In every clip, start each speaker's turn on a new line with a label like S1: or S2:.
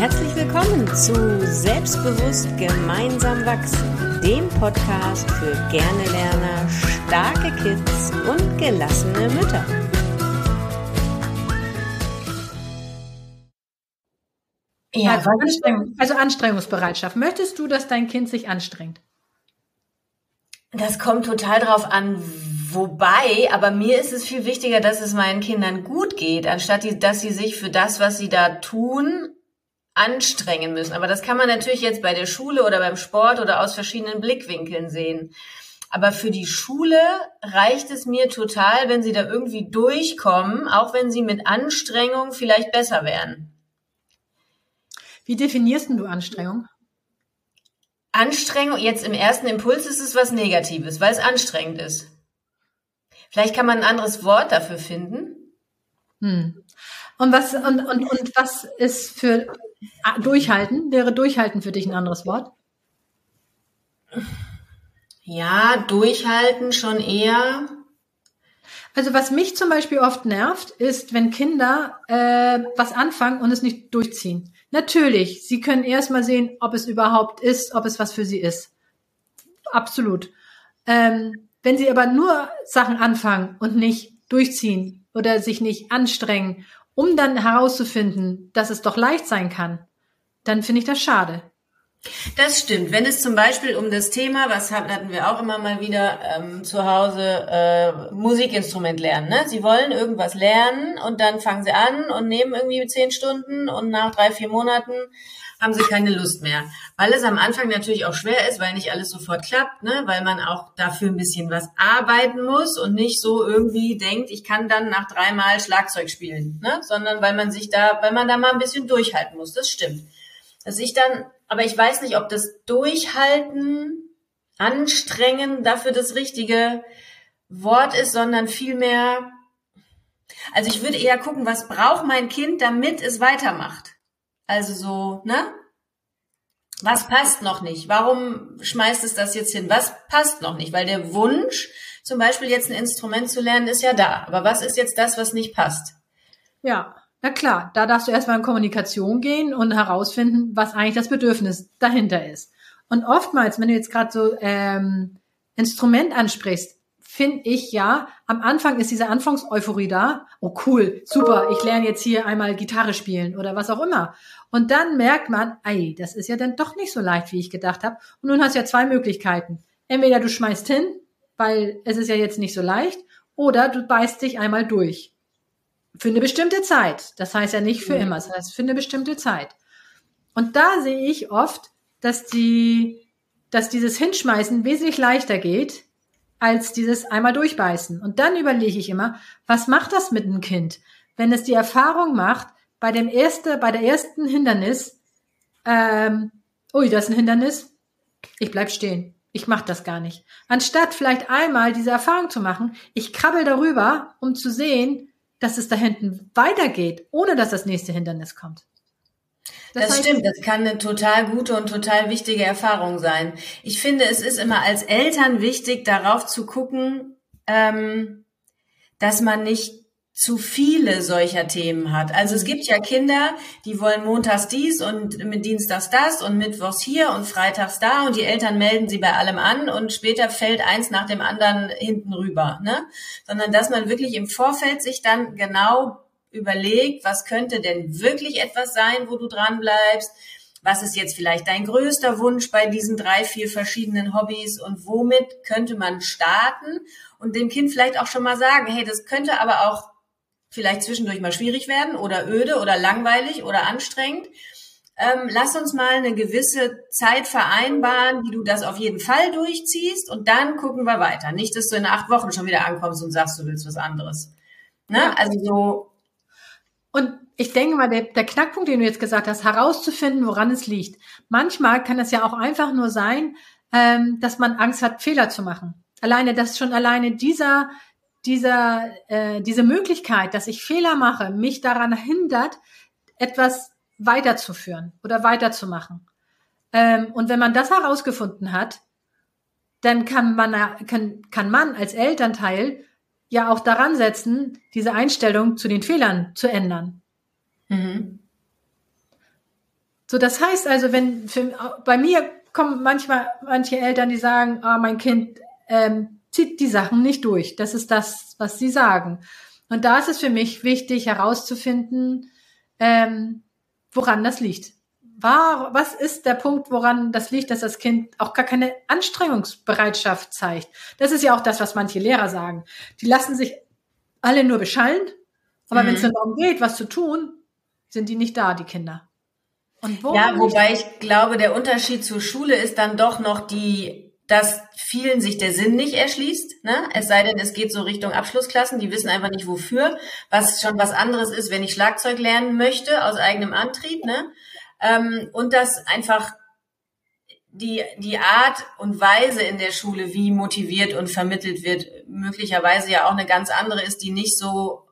S1: Herzlich willkommen zu Selbstbewusst gemeinsam wachsen, dem Podcast für gerne Lerner, starke Kids und gelassene Mütter.
S2: Ja, also, Anstrengung, also Anstrengungsbereitschaft. Möchtest du, dass dein Kind sich anstrengt?
S3: Das kommt total drauf an, Wobei, aber mir ist es viel wichtiger, dass es meinen Kindern gut geht, anstatt die, dass sie sich für das, was sie da tun, anstrengen müssen. Aber das kann man natürlich jetzt bei der Schule oder beim Sport oder aus verschiedenen Blickwinkeln sehen. Aber für die Schule reicht es mir total, wenn sie da irgendwie durchkommen, auch wenn sie mit Anstrengung vielleicht besser wären.
S2: Wie definierst du Anstrengung?
S3: Anstrengung, jetzt im ersten Impuls ist es was Negatives, weil es anstrengend ist. Vielleicht kann man ein anderes Wort dafür finden.
S2: Hm. Und was, und, und, und was ist für ah, Durchhalten? Wäre Durchhalten für dich ein anderes Wort?
S3: Ja, durchhalten schon eher.
S2: Also was mich zum Beispiel oft nervt, ist, wenn Kinder äh, was anfangen und es nicht durchziehen. Natürlich, sie können erstmal sehen, ob es überhaupt ist, ob es was für sie ist. Absolut. Ähm, wenn sie aber nur Sachen anfangen und nicht durchziehen oder sich nicht anstrengen, um dann herauszufinden, dass es doch leicht sein kann, dann finde ich das schade.
S3: Das stimmt. Wenn es zum Beispiel um das Thema, was hatten wir auch immer mal wieder ähm, zu Hause, äh, Musikinstrument lernen. Ne? Sie wollen irgendwas lernen und dann fangen sie an und nehmen irgendwie zehn Stunden und nach drei, vier Monaten haben sie keine Lust mehr. Weil es am Anfang natürlich auch schwer ist, weil nicht alles sofort klappt, ne? weil man auch dafür ein bisschen was arbeiten muss und nicht so irgendwie denkt, ich kann dann nach dreimal Schlagzeug spielen, ne? sondern weil man sich da, weil man da mal ein bisschen durchhalten muss. Das stimmt. Dass ich dann, aber ich weiß nicht, ob das Durchhalten, Anstrengen dafür das richtige Wort ist, sondern vielmehr, also ich würde eher gucken, was braucht mein Kind, damit es weitermacht. Also so, ne? Was passt noch nicht? Warum schmeißt es das jetzt hin? Was passt noch nicht? Weil der Wunsch, zum Beispiel jetzt ein Instrument zu lernen, ist ja da. Aber was ist jetzt das, was nicht passt?
S2: Ja, na klar, da darfst du erstmal in Kommunikation gehen und herausfinden, was eigentlich das Bedürfnis dahinter ist. Und oftmals, wenn du jetzt gerade so ähm, Instrument ansprichst, finde ich ja, am Anfang ist diese Anfangseuphorie da. Oh cool, super, ich lerne jetzt hier einmal Gitarre spielen oder was auch immer. Und dann merkt man, ey, das ist ja dann doch nicht so leicht, wie ich gedacht habe. Und nun hast du ja zwei Möglichkeiten. Entweder du schmeißt hin, weil es ist ja jetzt nicht so leicht, oder du beißt dich einmal durch. Für eine bestimmte Zeit. Das heißt ja nicht für mhm. immer, das heißt für eine bestimmte Zeit. Und da sehe ich oft, dass die, dass dieses Hinschmeißen wesentlich leichter geht, als dieses einmal durchbeißen. Und dann überlege ich immer, was macht das mit einem Kind, wenn es die Erfahrung macht, bei dem erste, bei der ersten Hindernis, ähm, ui, das ist ein Hindernis, ich bleib stehen. Ich mache das gar nicht. Anstatt vielleicht einmal diese Erfahrung zu machen, ich krabbel darüber, um zu sehen, dass es da hinten weitergeht, ohne dass das nächste Hindernis kommt.
S3: Das, das heißt, stimmt, das kann eine total gute und total wichtige Erfahrung sein. Ich finde, es ist immer als Eltern wichtig, darauf zu gucken, ähm, dass man nicht zu viele solcher Themen hat. Also es gibt ja Kinder, die wollen montags dies und mit Dienstags das und mittwochs hier und freitags da und die Eltern melden sie bei allem an und später fällt eins nach dem anderen hinten rüber, ne? Sondern dass man wirklich im Vorfeld sich dann genau überlegt, was könnte denn wirklich etwas sein, wo du dran bleibst? Was ist jetzt vielleicht dein größter Wunsch bei diesen drei, vier verschiedenen Hobbys und womit könnte man starten und dem Kind vielleicht auch schon mal sagen, hey, das könnte aber auch vielleicht zwischendurch mal schwierig werden oder öde oder langweilig oder anstrengend. Ähm, lass uns mal eine gewisse Zeit vereinbaren, wie du das auf jeden Fall durchziehst und dann gucken wir weiter. Nicht, dass du in acht Wochen schon wieder ankommst und sagst, du willst was anderes. Ne? Also so.
S2: Und ich denke mal, der, der Knackpunkt, den du jetzt gesagt hast, herauszufinden, woran es liegt. Manchmal kann es ja auch einfach nur sein, ähm, dass man Angst hat, Fehler zu machen. Alleine, dass schon alleine dieser dieser, äh, diese Möglichkeit, dass ich Fehler mache, mich daran hindert, etwas weiterzuführen oder weiterzumachen. Ähm, und wenn man das herausgefunden hat, dann kann man, kann, kann man als Elternteil ja auch daran setzen, diese Einstellung zu den Fehlern zu ändern. Mhm. So, das heißt also, wenn für, bei mir kommen manchmal manche Eltern, die sagen, ah, mein Kind ähm, zieht die Sachen nicht durch. Das ist das, was sie sagen. Und da ist es für mich wichtig herauszufinden, ähm, woran das liegt. War, was ist der Punkt, woran das liegt, dass das Kind auch gar keine Anstrengungsbereitschaft zeigt? Das ist ja auch das, was manche Lehrer sagen. Die lassen sich alle nur beschallen, aber mhm. wenn es dann darum geht, was zu tun, sind die nicht da, die Kinder.
S3: ja, wobei ich glaube, der Unterschied zur Schule ist dann doch noch die dass vielen sich der Sinn nicht erschließt, ne? es sei denn, es geht so Richtung Abschlussklassen, die wissen einfach nicht wofür, was schon was anderes ist, wenn ich Schlagzeug lernen möchte aus eigenem Antrieb. Ne? Ähm, und dass einfach die, die Art und Weise in der Schule, wie motiviert und vermittelt wird, möglicherweise ja auch eine ganz andere ist, die nicht so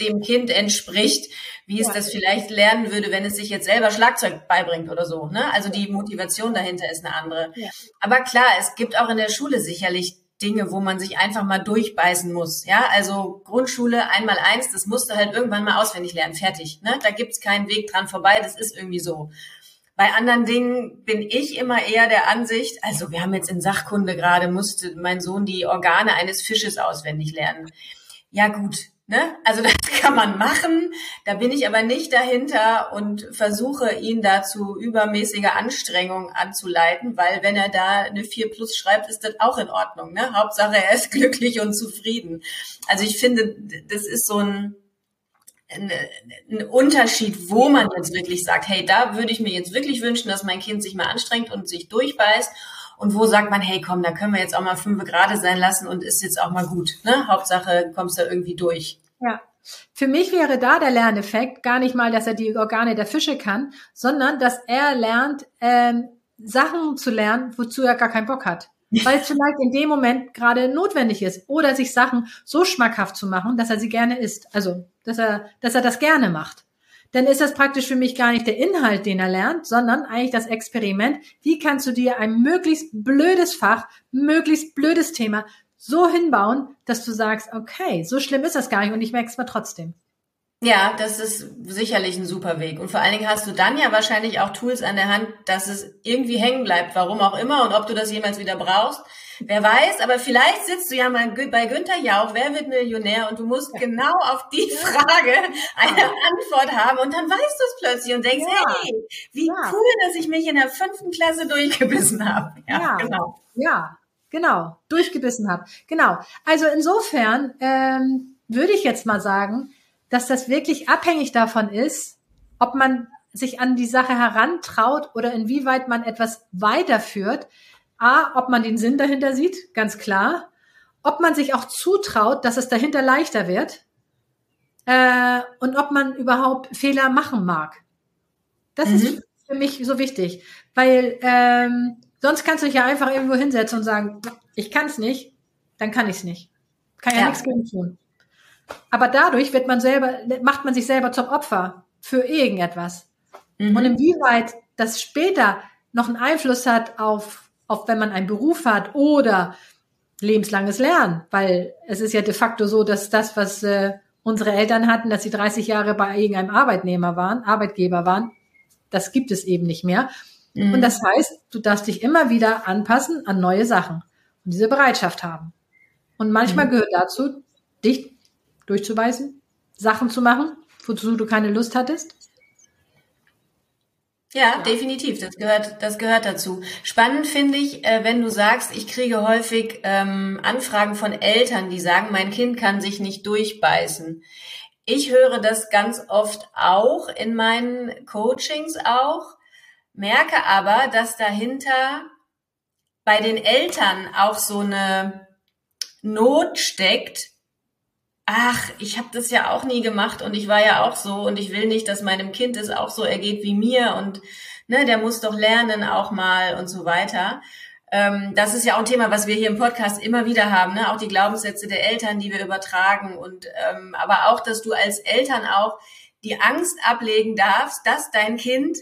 S3: dem Kind entspricht, wie es ja. das vielleicht lernen würde, wenn es sich jetzt selber Schlagzeug beibringt oder so. Ne? Also die Motivation dahinter ist eine andere. Ja. Aber klar, es gibt auch in der Schule sicherlich Dinge, wo man sich einfach mal durchbeißen muss. Ja, also Grundschule einmal eins, das musst du halt irgendwann mal auswendig lernen, fertig. Ne? Da gibt's keinen Weg dran vorbei, das ist irgendwie so. Bei anderen Dingen bin ich immer eher der Ansicht, also wir haben jetzt in Sachkunde gerade, musste mein Sohn die Organe eines Fisches auswendig lernen. Ja gut, Ne? Also das kann man machen. Da bin ich aber nicht dahinter und versuche ihn dazu übermäßiger Anstrengung anzuleiten, weil wenn er da eine 4 plus schreibt, ist das auch in Ordnung. Ne? Hauptsache er ist glücklich und zufrieden. Also ich finde, das ist so ein, ein, ein Unterschied, wo man jetzt wirklich sagt, hey, da würde ich mir jetzt wirklich wünschen, dass mein Kind sich mal anstrengt und sich durchbeißt und wo sagt man, hey, komm, da können wir jetzt auch mal fünf gerade sein lassen und ist jetzt auch mal gut. Ne? Hauptsache, kommst da irgendwie durch.
S2: Ja. Für mich wäre da der Lerneffekt gar nicht mal, dass er die Organe der Fische kann, sondern dass er lernt, ähm, Sachen zu lernen, wozu er gar keinen Bock hat. Weil es vielleicht in dem Moment gerade notwendig ist. Oder sich Sachen so schmackhaft zu machen, dass er sie gerne isst. Also, dass er, dass er das gerne macht dann ist das praktisch für mich gar nicht der Inhalt, den er lernt, sondern eigentlich das Experiment. Wie kannst du dir ein möglichst blödes Fach, möglichst blödes Thema so hinbauen, dass du sagst, okay, so schlimm ist das gar nicht und ich merke es mal trotzdem.
S3: Ja, das ist sicherlich ein super Weg. Und vor allen Dingen hast du dann ja wahrscheinlich auch Tools an der Hand, dass es irgendwie hängen bleibt, warum auch immer und ob du das jemals wieder brauchst. Wer weiß, aber vielleicht sitzt du ja mal bei Günther Jauch, wer wird Millionär? Und du musst ja. genau auf die Frage eine ja. Antwort haben und dann weißt du es plötzlich und denkst, ja. hey, wie cool, dass ich mich in der fünften Klasse durchgebissen habe.
S2: Ja, genau. Ja, genau, durchgebissen habe. Genau. Also insofern ähm, würde ich jetzt mal sagen, dass das wirklich abhängig davon ist, ob man sich an die Sache herantraut oder inwieweit man etwas weiterführt. A, ob man den Sinn dahinter sieht, ganz klar. Ob man sich auch zutraut, dass es dahinter leichter wird. Äh, und ob man überhaupt Fehler machen mag. Das mhm. ist für mich so wichtig. Weil ähm, sonst kannst du dich ja einfach irgendwo hinsetzen und sagen, ich kann es nicht, dann kann ich es nicht. Kann ja, ja nichts gegen tun. Aber dadurch wird man selber, macht man sich selber zum Opfer für irgendetwas. Mhm. Und inwieweit das später noch einen Einfluss hat auf, auf wenn man einen Beruf hat oder lebenslanges Lernen, weil es ist ja de facto so, dass das, was äh, unsere Eltern hatten, dass sie 30 Jahre bei irgendeinem Arbeitnehmer waren, Arbeitgeber waren, das gibt es eben nicht mehr. Mhm. Und das heißt, du darfst dich immer wieder anpassen an neue Sachen und diese Bereitschaft haben. Und manchmal mhm. gehört dazu, dich durchzubeißen, Sachen zu machen, wozu du keine Lust hattest?
S3: Ja, ja, definitiv. Das gehört, das gehört dazu. Spannend finde ich, äh, wenn du sagst, ich kriege häufig ähm, Anfragen von Eltern, die sagen, mein Kind kann sich nicht durchbeißen. Ich höre das ganz oft auch in meinen Coachings auch, merke aber, dass dahinter bei den Eltern auch so eine Not steckt, ach, ich habe das ja auch nie gemacht und ich war ja auch so und ich will nicht, dass meinem Kind es auch so ergeht wie mir und ne, der muss doch lernen auch mal und so weiter. Ähm, das ist ja auch ein Thema, was wir hier im Podcast immer wieder haben, ne? auch die Glaubenssätze der Eltern, die wir übertragen und ähm, aber auch, dass du als Eltern auch die Angst ablegen darfst, dass dein Kind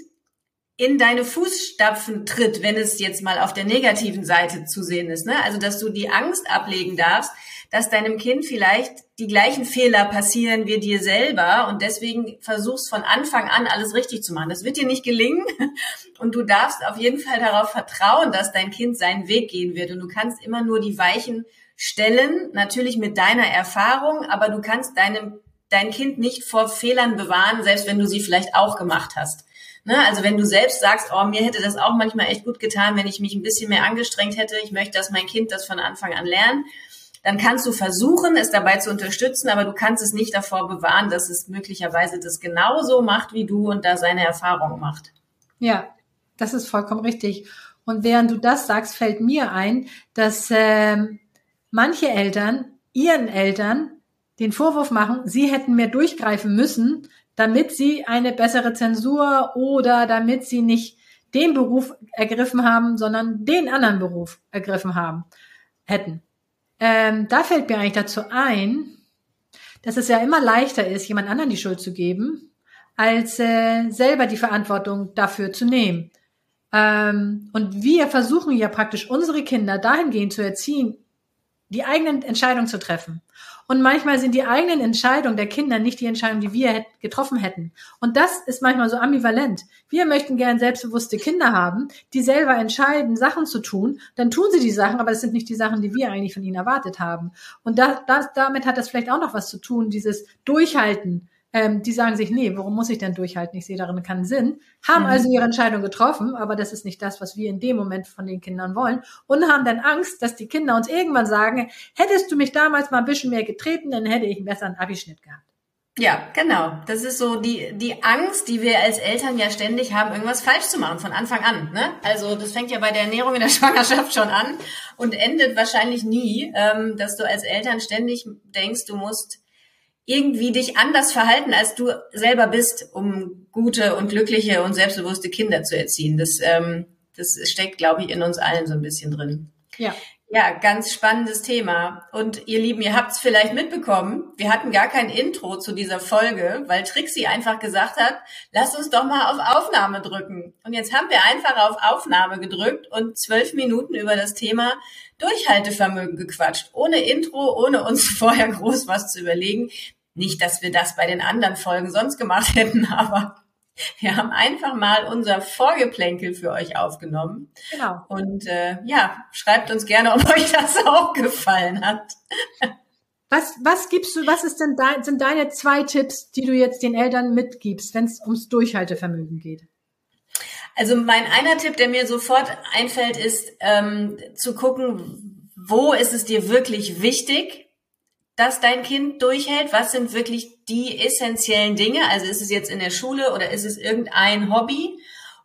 S3: in deine Fußstapfen tritt, wenn es jetzt mal auf der negativen Seite zu sehen ist. Ne? Also, dass du die Angst ablegen darfst, dass deinem Kind vielleicht die gleichen Fehler passieren wie dir selber und deswegen versuchst von Anfang an alles richtig zu machen. Das wird dir nicht gelingen und du darfst auf jeden Fall darauf vertrauen, dass dein Kind seinen Weg gehen wird und du kannst immer nur die Weichen stellen, natürlich mit deiner Erfahrung, aber du kannst deinem dein Kind nicht vor Fehlern bewahren, selbst wenn du sie vielleicht auch gemacht hast. Ne? Also wenn du selbst sagst, oh, mir hätte das auch manchmal echt gut getan, wenn ich mich ein bisschen mehr angestrengt hätte, ich möchte, dass mein Kind das von Anfang an lernt, dann kannst du versuchen, es dabei zu unterstützen, aber du kannst es nicht davor bewahren, dass es möglicherweise das genauso macht wie du und da seine Erfahrung macht.
S2: Ja, das ist vollkommen richtig. Und während du das sagst, fällt mir ein, dass ähm, manche Eltern ihren Eltern den Vorwurf machen, sie hätten mehr durchgreifen müssen, damit sie eine bessere Zensur oder damit sie nicht den Beruf ergriffen haben, sondern den anderen Beruf ergriffen haben hätten. Ähm, da fällt mir eigentlich dazu ein, dass es ja immer leichter ist, jemand anderen die Schuld zu geben, als äh, selber die Verantwortung dafür zu nehmen. Ähm, und wir versuchen ja praktisch unsere Kinder dahingehend zu erziehen, die eigenen Entscheidungen zu treffen. Und manchmal sind die eigenen Entscheidungen der Kinder nicht die Entscheidungen, die wir getroffen hätten. Und das ist manchmal so ambivalent. Wir möchten gern selbstbewusste Kinder haben, die selber entscheiden, Sachen zu tun. Dann tun sie die Sachen, aber das sind nicht die Sachen, die wir eigentlich von ihnen erwartet haben. Und das, das, damit hat das vielleicht auch noch was zu tun, dieses Durchhalten ähm, die sagen sich, nee, warum muss ich denn durchhalten? Ich sehe darin keinen Sinn. Haben mhm. also ihre Entscheidung getroffen, aber das ist nicht das, was wir in dem Moment von den Kindern wollen. Und haben dann Angst, dass die Kinder uns irgendwann sagen, hättest du mich damals mal ein bisschen mehr getreten, dann hätte ich einen besseren Abischnitt gehabt.
S3: Ja, genau. Das ist so die, die Angst, die wir als Eltern ja ständig haben, irgendwas falsch zu machen von Anfang an. Ne? Also das fängt ja bei der Ernährung in der Schwangerschaft schon an und endet wahrscheinlich nie, ähm, dass du als Eltern ständig denkst, du musst irgendwie dich anders verhalten, als du selber bist, um gute und glückliche und selbstbewusste Kinder zu erziehen. Das, ähm, das steckt, glaube ich, in uns allen so ein bisschen drin.
S2: Ja.
S3: Ja, ganz spannendes Thema. Und ihr Lieben, ihr habt es vielleicht mitbekommen, wir hatten gar kein Intro zu dieser Folge, weil Trixie einfach gesagt hat, lass uns doch mal auf Aufnahme drücken. Und jetzt haben wir einfach auf Aufnahme gedrückt und zwölf Minuten über das Thema Durchhaltevermögen gequatscht. Ohne Intro, ohne uns vorher groß was zu überlegen. Nicht, dass wir das bei den anderen Folgen sonst gemacht hätten, aber wir haben einfach mal unser Vorgeplänkel für euch aufgenommen.
S2: Genau.
S3: Und äh, ja, schreibt uns gerne, ob euch das auch gefallen hat.
S2: Was, was gibst du, was ist denn dein, sind deine zwei Tipps, die du jetzt den Eltern mitgibst, wenn es ums Durchhaltevermögen geht?
S3: Also mein einer Tipp, der mir sofort einfällt, ist ähm, zu gucken, wo ist es dir wirklich wichtig dass dein Kind durchhält? Was sind wirklich die essentiellen Dinge? Also ist es jetzt in der Schule oder ist es irgendein Hobby?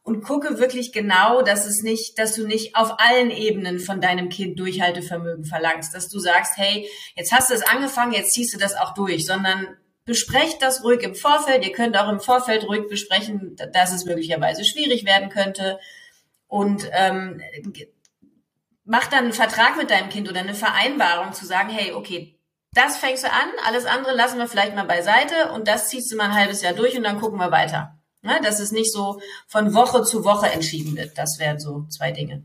S3: Und gucke wirklich genau, dass es nicht, dass du nicht auf allen Ebenen von deinem Kind Durchhaltevermögen verlangst, dass du sagst, hey, jetzt hast du es angefangen, jetzt ziehst du das auch durch, sondern besprecht das ruhig im Vorfeld. Ihr könnt auch im Vorfeld ruhig besprechen, dass es möglicherweise schwierig werden könnte. Und ähm, mach dann einen Vertrag mit deinem Kind oder eine Vereinbarung zu sagen, hey, okay, das fängst du an, alles andere lassen wir vielleicht mal beiseite und das ziehst du mal ein halbes Jahr durch und dann gucken wir weiter. Ne? Dass es nicht so von Woche zu Woche entschieden wird. Das wären so zwei Dinge.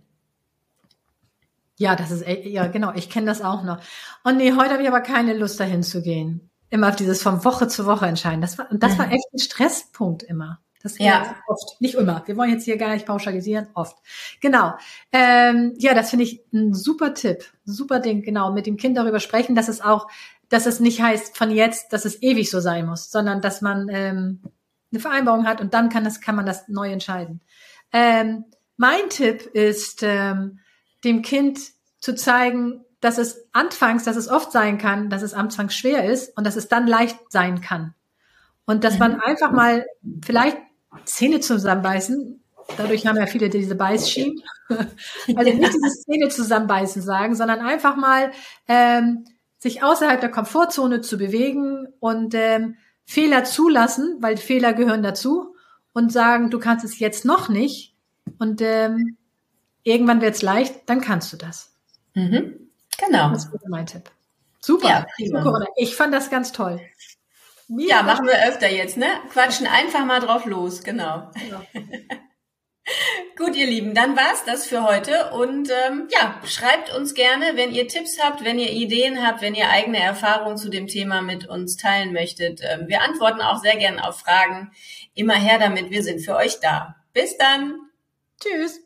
S2: Ja, das ist, ja, genau, ich kenne das auch noch. Und nee, heute habe ich aber keine Lust dahin zu gehen. Immer auf dieses von Woche zu Woche entscheiden. Das war, das war mhm. echt ein Stresspunkt immer. Das ja. oft, nicht immer. Wir wollen jetzt hier gar nicht pauschalisieren, oft. Genau. Ähm, ja, das finde ich ein super Tipp, super Ding. Genau, mit dem Kind darüber sprechen, dass es auch, dass es nicht heißt von jetzt, dass es ewig so sein muss, sondern dass man ähm, eine Vereinbarung hat und dann kann das, kann man das neu entscheiden. Ähm, mein Tipp ist, ähm, dem Kind zu zeigen, dass es anfangs, dass es oft sein kann, dass es anfangs schwer ist und dass es dann leicht sein kann. Und dass man mhm. einfach mal vielleicht Zähne zusammenbeißen. Dadurch haben ja viele diese Beißschienen. also nicht dieses Zähne zusammenbeißen sagen, sondern einfach mal ähm, sich außerhalb der Komfortzone zu bewegen und ähm, Fehler zulassen, weil Fehler gehören dazu und sagen, du kannst es jetzt noch nicht und ähm, irgendwann wird es leicht, dann kannst du das.
S3: Mhm. Genau.
S2: Das ist mein Tipp. Super. Ja, ich fand das ganz toll.
S3: Mir ja, machen wir öfter jetzt, ne? Quatschen einfach mal drauf los, genau. Ja. Gut, ihr Lieben, dann war's das für heute. Und ähm, ja, schreibt uns gerne, wenn ihr Tipps habt, wenn ihr Ideen habt, wenn ihr eigene Erfahrungen zu dem Thema mit uns teilen möchtet. Ähm, wir antworten auch sehr gerne auf Fragen. Immer her damit, wir sind für euch da. Bis dann.
S2: Tschüss.